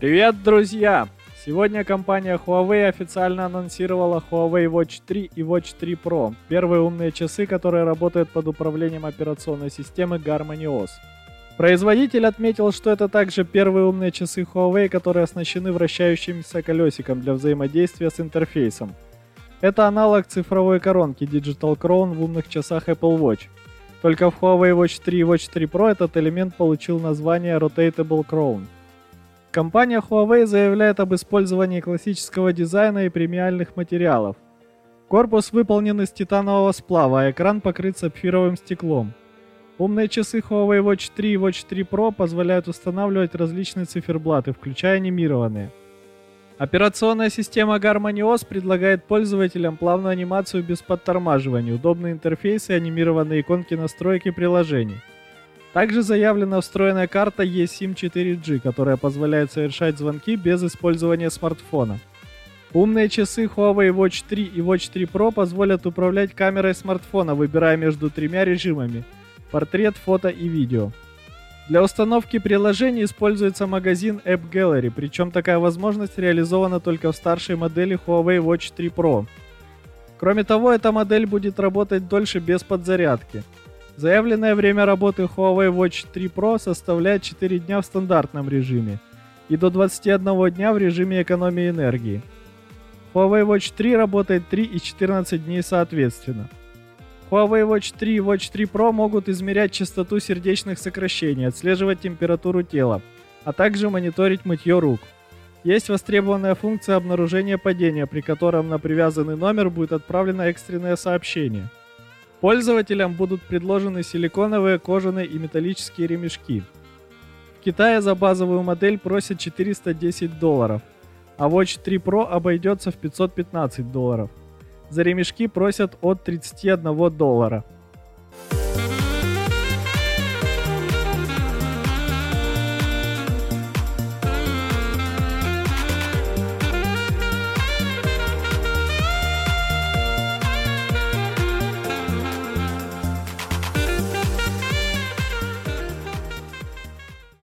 Привет, друзья! Сегодня компания Huawei официально анонсировала Huawei Watch 3 и Watch 3 Pro, первые умные часы, которые работают под управлением операционной системы Harmony OS. Производитель отметил, что это также первые умные часы Huawei, которые оснащены вращающимся колесиком для взаимодействия с интерфейсом. Это аналог цифровой коронки Digital Crown в умных часах Apple Watch. Только в Huawei Watch 3 и Watch 3 Pro этот элемент получил название Rotatable Crown – Компания Huawei заявляет об использовании классического дизайна и премиальных материалов. Корпус выполнен из титанового сплава, а экран покрыт сапфировым стеклом. Умные часы Huawei Watch 3 и Watch 3 Pro позволяют устанавливать различные циферблаты, включая анимированные. Операционная система Harmony OS предлагает пользователям плавную анимацию без подтормаживания, удобный интерфейс и анимированные иконки настройки приложений. Также заявлена встроенная карта eSIM 4G, которая позволяет совершать звонки без использования смартфона. Умные часы Huawei Watch 3 и Watch 3 Pro позволят управлять камерой смартфона, выбирая между тремя режимами – портрет, фото и видео. Для установки приложений используется магазин App Gallery, причем такая возможность реализована только в старшей модели Huawei Watch 3 Pro. Кроме того, эта модель будет работать дольше без подзарядки – Заявленное время работы Huawei Watch 3 Pro составляет 4 дня в стандартном режиме и до 21 дня в режиме экономии энергии. Huawei Watch 3 работает 3 и 14 дней соответственно. Huawei Watch 3 и Watch 3 Pro могут измерять частоту сердечных сокращений, отслеживать температуру тела, а также мониторить мытье рук. Есть востребованная функция обнаружения падения, при котором на привязанный номер будет отправлено экстренное сообщение – Пользователям будут предложены силиконовые, кожаные и металлические ремешки. В Китае за базовую модель просят 410 долларов, а Watch 3 Pro обойдется в 515 долларов. За ремешки просят от 31 доллара.